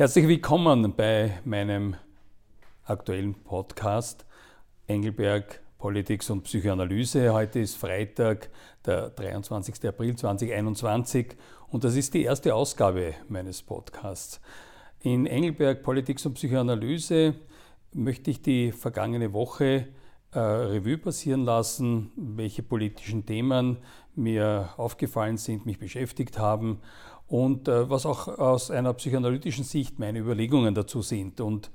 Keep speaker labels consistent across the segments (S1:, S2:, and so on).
S1: Herzlich willkommen bei meinem aktuellen Podcast Engelberg Politik und Psychoanalyse. Heute ist Freitag, der 23. April 2021 und das ist die erste Ausgabe meines Podcasts. In Engelberg Politik und Psychoanalyse möchte ich die vergangene Woche äh, Revue passieren lassen, welche politischen Themen mir aufgefallen sind, mich beschäftigt haben und äh, was auch aus einer psychoanalytischen Sicht meine Überlegungen dazu sind. Und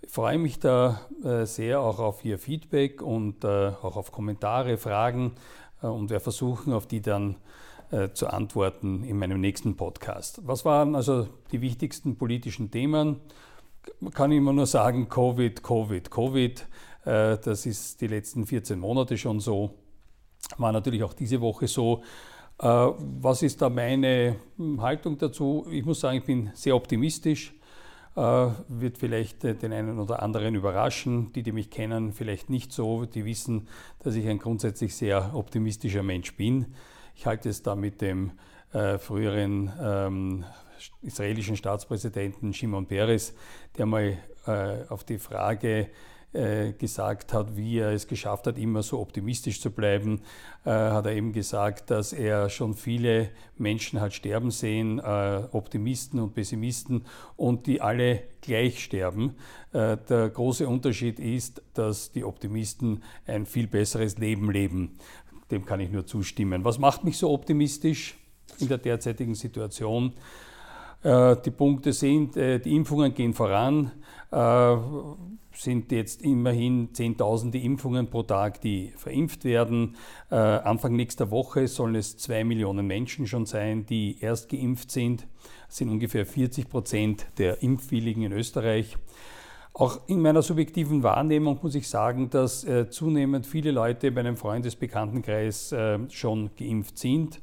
S1: ich freue mich da äh, sehr auch auf Ihr Feedback und äh, auch auf Kommentare, Fragen und werde versuchen, auf die dann zu antworten in meinem nächsten Podcast. Was waren also die wichtigsten politischen Themen? Kann ich immer nur sagen, Covid, Covid, Covid. Das ist die letzten 14 Monate schon so. War natürlich auch diese Woche so. Äh, was ist da meine hm, Haltung dazu? Ich muss sagen, ich bin sehr optimistisch. Äh, wird vielleicht äh, den einen oder anderen überraschen. Die, die mich kennen, vielleicht nicht so. Die wissen, dass ich ein grundsätzlich sehr optimistischer Mensch bin. Ich halte es da mit dem früheren ähm, israelischen Staatspräsidenten Shimon Peres, der mal auf die Frage äh, gesagt hat, wie er es geschafft hat, immer so optimistisch zu bleiben, äh, hat er eben gesagt, dass er schon viele Menschen hat sterben sehen, äh, Optimisten und Pessimisten, und die alle gleich sterben. Der große Unterschied ist, dass die Optimisten ein viel besseres Leben leben. Dem kann ich nur zustimmen. Was macht mich so optimistisch in der derzeitigen Situation? Äh, die Punkte sind, die Impfungen gehen voran sind jetzt immerhin Zehntausende Impfungen pro Tag, die verimpft werden. Äh, Anfang nächster Woche sollen es zwei Millionen Menschen schon sein, die erst geimpft sind. Das sind ungefähr 40 Prozent der Impfwilligen in Österreich. Auch in meiner subjektiven Wahrnehmung muss ich sagen, dass äh, zunehmend viele Leute bei einem Freundesbekanntenkreis äh, schon geimpft sind.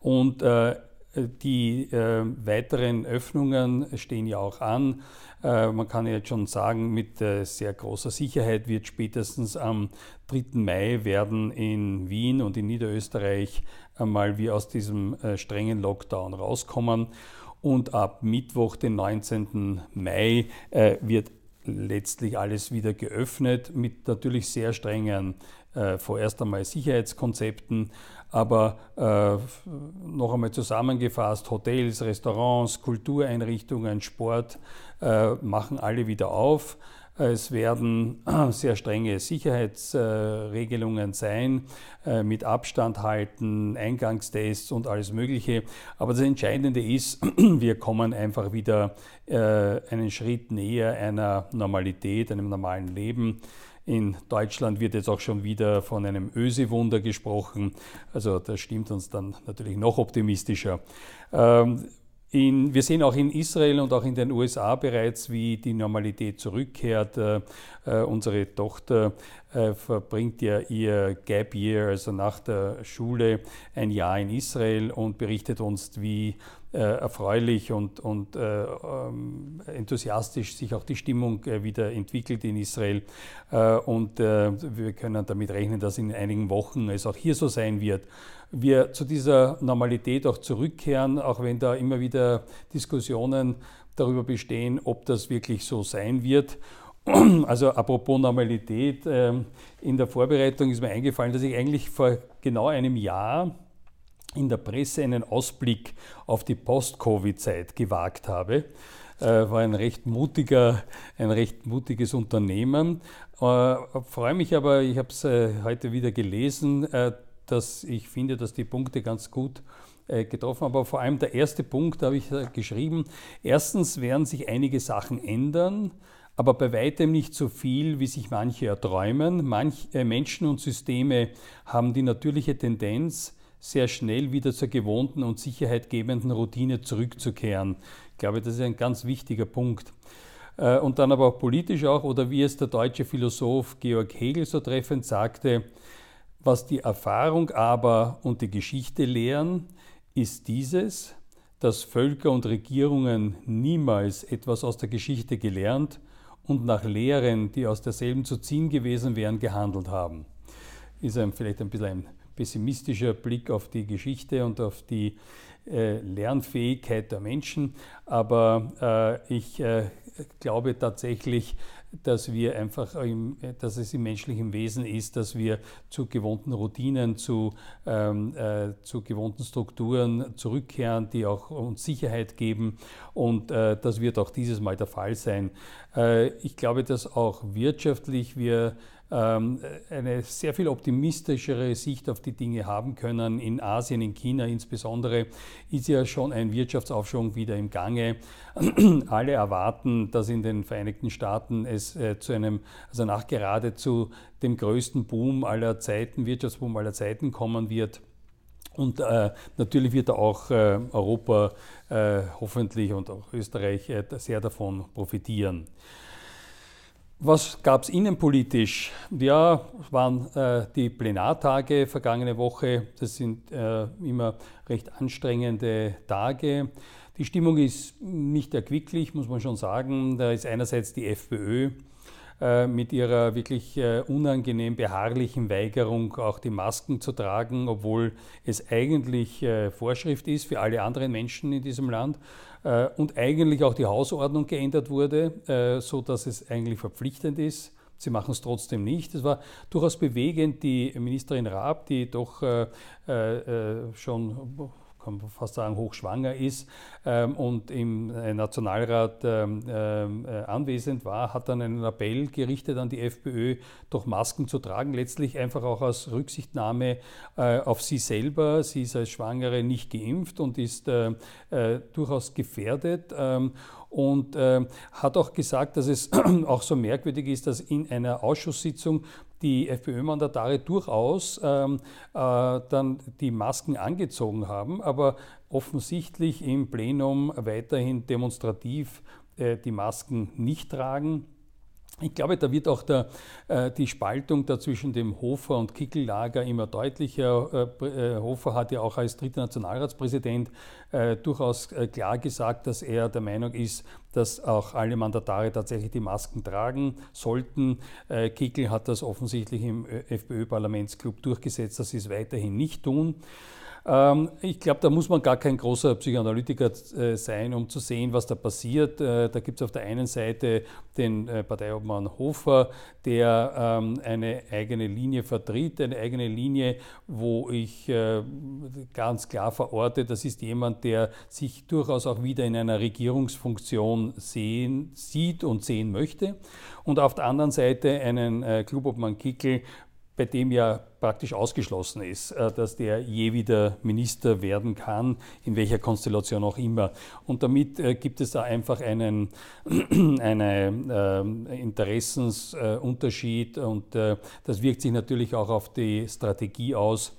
S1: Und äh, die äh, weiteren Öffnungen stehen ja auch an. Äh, man kann jetzt schon sagen, mit äh, sehr großer Sicherheit wird spätestens am 3. Mai werden in Wien und in Niederösterreich einmal wir aus diesem äh, strengen Lockdown rauskommen. Und ab Mittwoch, den 19. Mai, äh, wird letztlich alles wieder geöffnet mit natürlich sehr strengen äh, vorerst einmal Sicherheitskonzepten, aber äh, noch einmal zusammengefasst, Hotels, Restaurants, Kultureinrichtungen, Sport äh, machen alle wieder auf. Es werden sehr strenge Sicherheitsregelungen sein, äh, mit Abstand halten, Eingangstests und alles Mögliche. Aber das Entscheidende ist, wir kommen einfach wieder äh, einen Schritt näher einer Normalität, einem normalen Leben. In Deutschland wird jetzt auch schon wieder von einem Öse-Wunder gesprochen. Also das stimmt uns dann natürlich noch optimistischer. Ähm, in, wir sehen auch in Israel und auch in den USA bereits, wie die Normalität zurückkehrt. Äh, äh, unsere Tochter äh, verbringt ja ihr Gap Year, also nach der Schule, ein Jahr in Israel und berichtet uns, wie erfreulich und, und äh, ähm, enthusiastisch sich auch die Stimmung äh, wieder entwickelt in Israel. und wir können damit rechnen, dass in einigen Wochen es auch hier so sein wird wir zu dieser Normalität auch zurückkehren, auch wenn da immer wieder Diskussionen darüber bestehen, ob das wirklich so sein wird. Also apropos Normalität, ähm, in der Vorbereitung ist mir eingefallen, dass ich eigentlich vor genau einem Jahr in der Presse einen Ausblick auf die Post-Covid-Zeit gewagt habe. Äh, war ein recht mutiger, ein recht mutiges Unternehmen. Äh, freue mich aber, ich habe es äh, heute wieder gelesen, dass ich finde, dass die Punkte ganz gut äh, getroffen. Aber vor allem der erste Punkt habe ich äh, geschrieben. Erstens werden sich einige Sachen ändern, aber bei weitem nicht so viel, wie sich manche erträumen. Manch, äh, Menschen und Systeme haben die natürliche Tendenz, sehr schnell wieder zur gewohnten und sicherheitgebenden Routine zurückzukehren. Ich glaube, das ist ein ganz wichtiger Punkt. Und dann aber auch politisch auch, oder wie es der deutsche Philosoph Georg Hegel so treffend sagte, was die Erfahrung aber und die Geschichte lehren, ist dieses, dass Völker und Regierungen niemals etwas aus der Geschichte gelernt und nach Lehren, die aus derselben zu ziehen gewesen wären, gehandelt haben. Ist ein, vielleicht ein bisschen ein pessimistischer Blick auf die Geschichte und auf die Lernfähigkeit der Menschen. Aber ich glaube tatsächlich, dass wir einfach, im, dass es im menschlichen Wesen ist, dass wir zu gewohnten Routinen, zu, ähm, äh, zu gewohnten Strukturen zurückkehren, die auch uns Sicherheit geben. Und äh, das wird auch dieses Mal der Fall sein. Äh, ich glaube, dass auch wirtschaftlich wir eine sehr viel optimistischere Sicht auf die Dinge haben können. In Asien, in China insbesondere, ist ja schon ein Wirtschaftsaufschwung wieder im Gange. Alle erwarten, dass in den Vereinigten Staaten es äh, zu einem, also nach geradezu dem größten Boom aller Zeiten, Wirtschaftsboom aller Zeiten kommen wird. Und äh, natürlich wird auch äh, Europa äh, hoffentlich und auch Österreich äh, sehr davon profitieren. Was gab es innenpolitisch? Ja, waren äh, die Plenartage vergangene Woche. Das sind äh, immer recht anstrengende Tage. Die Stimmung ist nicht erquicklich, muss man schon sagen. Da ist einerseits die FPÖ mit ihrer wirklich äh, unangenehm beharrlichen Weigerung, auch die Masken zu tragen, obwohl es eigentlich äh, Vorschrift ist für alle anderen Menschen in diesem Land und eigentlich auch die Hausordnung geändert wurde, so dass es eigentlich verpflichtend ist. Sie machen es trotzdem nicht. Es war durchaus bewegend, die Ministerin Raab, die doch äh, äh, schon kann man fast sagen, hochschwanger ist ähm, und im äh, Nationalrat ähm, ähm, äh, anwesend war, hat dann einen Appell gerichtet an die FPÖ, doch Masken zu tragen, letztlich einfach auch aus Rücksichtnahme äh, auf sie selber. Sie ist als Schwangere nicht geimpft und ist äh, äh, durchaus gefährdet ähm, und äh, hat auch gesagt, dass es auch so merkwürdig ist, dass in einer Ausschusssitzung die FPÖ-Mandatare durchaus ähm, äh, dann die Masken angezogen haben, aber offensichtlich im Plenum weiterhin demonstrativ äh, die Masken nicht tragen. Ich glaube, da wird auch der, äh, die Spaltung da zwischen dem Hofer- und Kickel-Lager immer deutlicher. Äh, äh, Hofer hat ja auch als dritter Nationalratspräsident äh, durchaus äh, klar gesagt, dass er der Meinung ist, dass auch alle Mandatare tatsächlich die Masken tragen sollten. Äh, Kickel hat das offensichtlich im FPÖ-Parlamentsclub durchgesetzt, dass sie es weiterhin nicht tun. Ähm, ich glaube, da muss man gar kein großer Psychoanalytiker äh, sein, um zu sehen, was da passiert. Äh, da gibt es auf der einen Seite den äh, Parteiobmann Hofer, der ähm, eine eigene Linie vertritt, eine eigene Linie, wo ich ganz klar verorte, das ist jemand, der sich durchaus auch wieder in einer Regierungsfunktion sehen, sieht und sehen möchte. Und auf der anderen Seite einen Klubobmann Kickel, bei dem ja praktisch ausgeschlossen ist, äh, dass der je wieder Minister werden kann, in welcher Konstellation auch immer. Und damit äh, gibt es da einfach einen eine, äh, Interessensunterschied und äh, das wirkt sich natürlich auch auf die Strategie aus.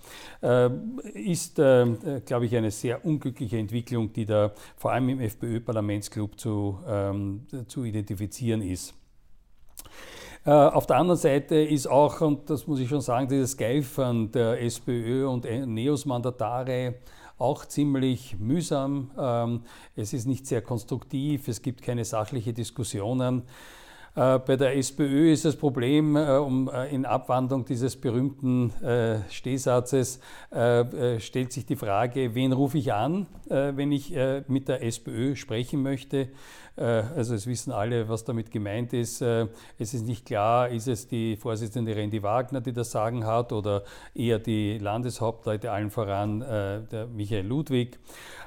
S1: Ist, glaube ich, eine sehr unglückliche Entwicklung, die da vor allem im FPÖ-Parlamentsclub zu, ähm, zu identifizieren ist. Äh, auf der anderen Seite ist auch, und das muss ich schon sagen, dieses Geifern der SPÖ und NEOS-Mandatare auch ziemlich mühsam. Ähm, es ist nicht sehr konstruktiv, es gibt keine sachliche Diskussionen. Äh, bei der SPÖ ist das Problem, äh, um in Abwandlung dieses berühmten Stehsatzes, stellt sich die Frage, wen rufe ich an, wenn ich mit der SPÖ sprechen möchte. Äh, also es wissen alle, was damit gemeint ist. Äh, es ist nicht klar, ist es die Vorsitzende Randy Wagner, die das Sagen hat, oder eher die Landeshauptleute, allen voran äh, der Michael Ludwig.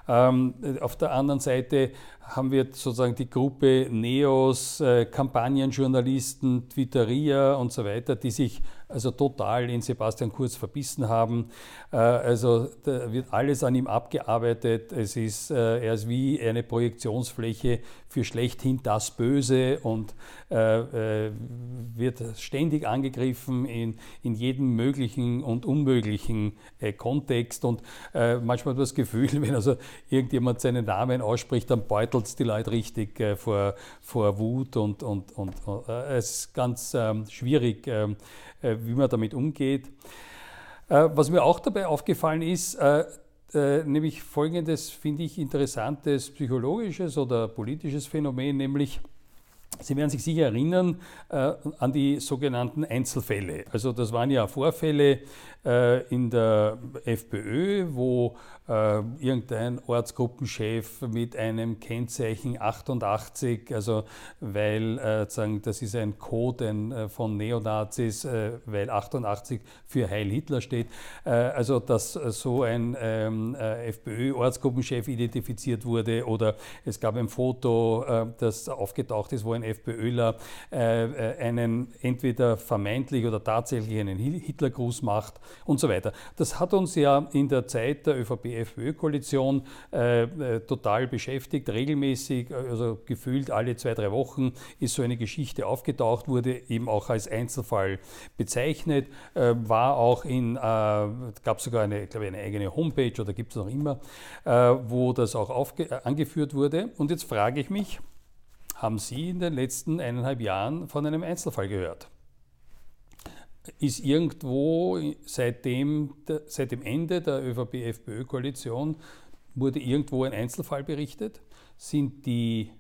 S1: Ähm, auf der anderen Seite haben wir sozusagen die Gruppe Neos, Kampagnenjournalisten, Twitteria und so weiter, die sich also total in Sebastian Kurz verbissen haben. Äh, also da wird alles an ihm abgearbeitet. Es ist, äh, er ist wie eine Projektionsfläche für schlechthin das Böse und äh, wird ständig angegriffen in, in jedem möglichen und unmöglichen Kontext. Und manchmal das Gefühl, wenn also irgendjemand seinen Namen ausspricht, dann beutelt es die Leute richtig vor, vor Wut und, und, und, es ist ganz ähm, schwierig ähm, äh, wie man damit umgeht. Äh, was mir auch dabei aufgefallen ist, äh, nämlich folgendes, finde ich, interessantes psychologisches oder politisches Phänomen, nämlich Sie werden sich sicher erinnern äh, an die sogenannten Einzelfälle. Also das waren ja Vorfälle äh, in der FPÖ, wo äh, irgendein Ortsgruppenchef mit einem Kennzeichen 88, also weil äh, sagen, das ist ein Code ein, äh, von Neonazis, äh, weil 88 für Heil Hitler steht, also dass so ein ähm, FPÖ-Ortsgruppenchef identifiziert wurde oder es gab ein Foto, das aufgetaucht ist, wo ein FPÖler einen entweder vermeintlich oder tatsächlich einen Hitlergruß macht und so weiter. Das hat uns ja in der Zeit der ÖVP-FPÖ-Koalition äh, äh, total beschäftigt, regelmäßig, also gefühlt alle zwei, drei Wochen ist so eine Geschichte aufgetaucht, wurde eben auch als Einzelfall bezeichnet, äh, war auch in, äh, gab sogar eine, glaube eine eigene Homepage oder gibt es noch immer, äh, wo das auch angeführt wurde. Und jetzt frage ich mich, haben Sie in den letzten eineinhalb Jahren von einem Einzelfall gehört? ist irgendwo seitdem, seit dem Ende der ÖVP-FPÖ-Koalition wurde irgendwo ein Einzelfall berichtet? Sind die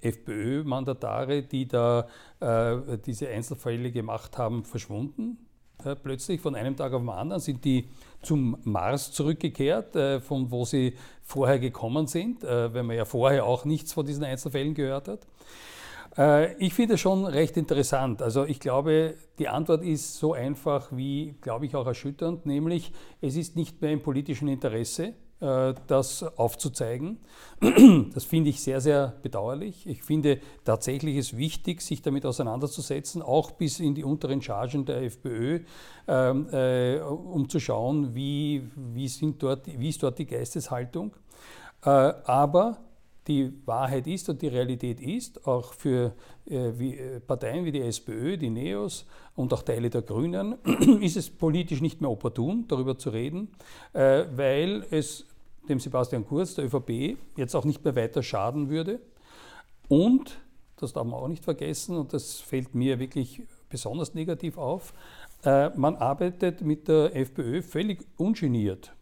S1: FPÖ-Mandatare, die da äh, diese Einzelfälle gemacht haben, verschwunden? Äh, plötzlich von einem Tag auf den anderen sind die zum Mars zurückgekehrt, äh, von wo sie vorher gekommen sind, äh, weil man ja vorher auch nichts von diesen Einzelfällen gehört hat. Ich finde es schon recht interessant. Also ich glaube, die Antwort ist so einfach wie, glaube ich, auch erschütternd, nämlich es ist nicht mehr im politischen Interesse, das aufzuzeigen. Das finde ich sehr, sehr bedauerlich. Ich finde tatsächlich es wichtig, sich damit auseinanderzusetzen, auch bis in die unteren Chargen der FPÖ, ähm, äh, um zu schauen, wie, wie, sind dort, wie ist dort die Geisteshaltung. aber die Wahrheit ist und die Realität ist, auch für äh, wie, äh, Parteien wie die SPÖ, die NEOS und auch Teile der Grünen, ist es politisch nicht mehr opportun, darüber zu reden, äh, weil es dem Sebastian Kurz, der ÖVP, jetzt auch nicht mehr weiter schaden würde. Und, das darf man auch nicht vergessen, und das fällt mir wirklich besonders negativ auf, äh, man arbeitet mit der FPÖ völlig ungeniert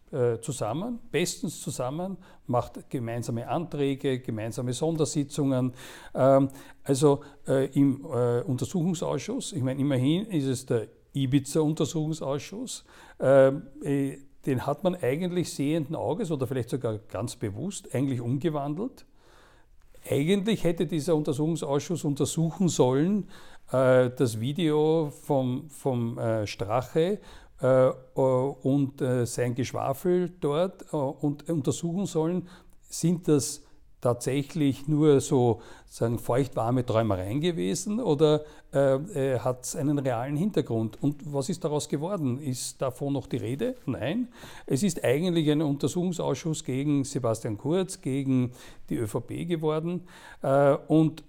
S1: zusammen, bestens zusammen, macht gemeinsame Anträge, gemeinsame Sondersitzungen. Ähm, also äh, im äh, Untersuchungsausschuss, ich meine, immerhin ist es der Ibiza-Untersuchungsausschuss, ähm, den hat man eigentlich sehenden Auges oder vielleicht sogar ganz bewusst eigentlich umgewandelt. Eigentlich hätte dieser Untersuchungsausschuss untersuchen sollen, das Video vom, vom Strache äh, äh, und äh, sein Geschwafel dort und untersuchen sollen, sind das tatsächlich nur so feuchtwarme Träumereien gewesen oder äh, hat es einen realen Hintergrund? Und was ist daraus geworden? Ist davon noch die Rede? Nein. Es ist eigentlich ein Untersuchungsausschuss gegen Sebastian Kurz, gegen die ÖVP geworden. Äh, und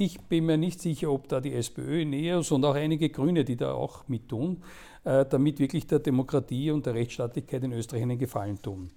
S1: ich bin mir nicht sicher, ob da die SPÖ, NEOS und auch einige Grüne, die da auch mittun, äh, damit wirklich der Demokratie und der Rechtsstaatlichkeit in Österreich einen Gefallen tun.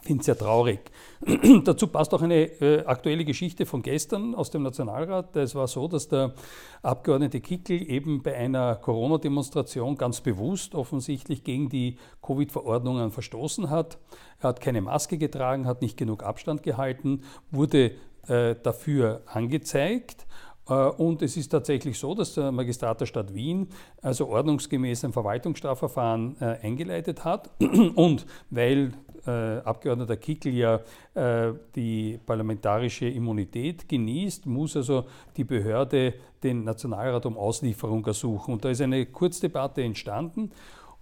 S1: Ich finde es sehr traurig. Dazu passt auch eine äh, aktuelle Geschichte von gestern aus dem Nationalrat. Es war so, dass der Abgeordnete Kickel eben bei einer Corona-Demonstration ganz bewusst offensichtlich gegen die Covid-Verordnungen verstoßen hat. Er hat keine Maske getragen, hat nicht genug Abstand gehalten, wurde dafür angezeigt äh, und es ist tatsächlich so, dass der Magistrat der Stadt Wien also ordnungsgemäß ein Verwaltungsstrafverfahren äh, eingeleitet hat. Und weil äh, Abgeordneter Kickel ja äh, die parlamentarische Immunität genießt, muss also die Behörde den Nationalrat um Auslieferung ersuchen. Und da ist eine Kurzdebatte entstanden.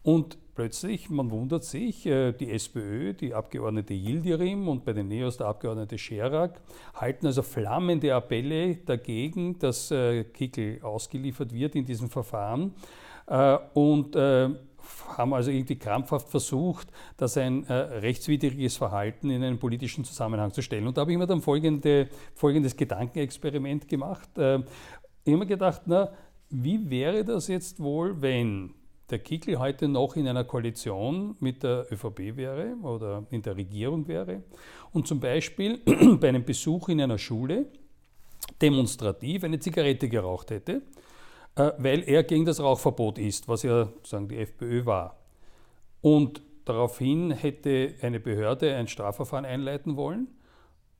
S1: Und plötzlich, man wundert sich, äh, die SPÖ, die Abgeordnete Yildirim und bei den Neos der Abgeordnete Scherak halten also flammende Appelle dagegen, dass äh, Kickel ausgeliefert wird in diesem Verfahren äh, und haben also irgendwie krampfhaft versucht, das ein rechtswidriges Verhalten in einen politischen Zusammenhang zu stellen. Und da habe ich mir dann folgende, folgendes Gedankenexperiment gemacht. ich habe mir gedacht, na, wie wäre das jetzt wohl, wenn der Kickl heute noch in einer Koalition mit der ÖVP wäre oder in der Regierung wäre und zum Beispiel bei einem Besuch in einer Schule demonstrativ eine Zigarette geraucht hätte, äh, weil er gegen das Rauchverbot ist, was ja sagen die FPÖ war. Und daraufhin hätte eine Behörde ein Strafverfahren einleiten wollen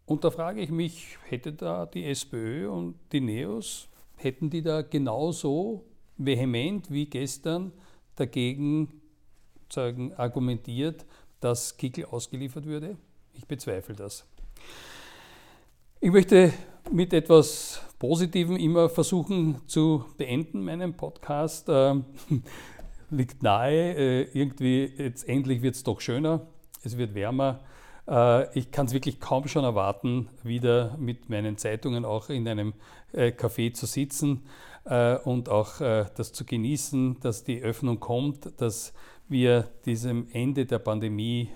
S1: Und da frage ich mich, hätte da die SPÖ und die NEOS, hätten die da genauso vehement wie gestern dagegen sagen, argumentiert, dass Kickel ausgeliefert würde? Ich bezweifle das. Ich möchte mit etwas Positivem immer versuchen zu beenden, meinen Podcast. Äh, liegt nahe, äh, irgendwie jetzt endlich wird es doch schöner, es wird wärmer. Äh, ich kann es wirklich kaum schon erwarten, wieder mit meinen Zeitungen auch in einem äh, Café zu sitzen äh, und auch das zu genießen, dass die Öffnung kommt, dass wir diesem Ende der Pandemie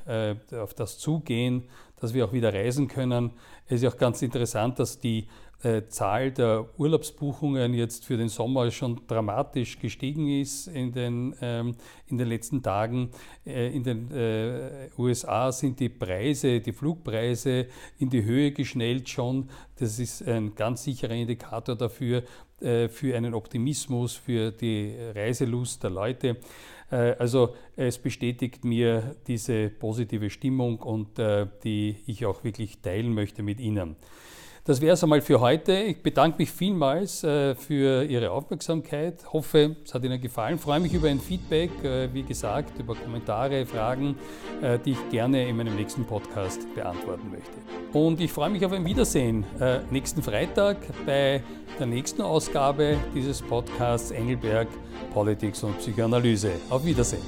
S1: auf das zugehen, dass wir auch wieder reisen können. Es ist auch ganz interessant, dass die äh, Zahl der Urlaubsbuchungen jetzt für den Sommer schon dramatisch gestiegen ist in den, ähm, in den letzten Tagen. Äh, in den äh, USA sind die Preise, die Flugpreise in die Höhe geschnellt schon. Das ist ein ganz sicherer Indikator dafür, äh, für einen Optimismus, für die Reiselust der Leute. Äh, also es bestätigt mir diese positive Stimmung und die ich auch wirklich teilen möchte mit Ihnen. Das wäre es einmal für heute. Ich bedanke mich vielmals äh, für Ihre Aufmerksamkeit. Hoffe, es hat Ihnen gefallen. Freue mich über ein Feedback, äh, wie gesagt, über Kommentare, Fragen, äh, die ich gerne in meinem nächsten Podcast beantworten möchte. Und ich freue mich auf ein Wiedersehen nächsten Freitag bei der nächsten Ausgabe dieses Podcasts Engelberg Politics und Psychoanalyse. Auf Wiedersehen.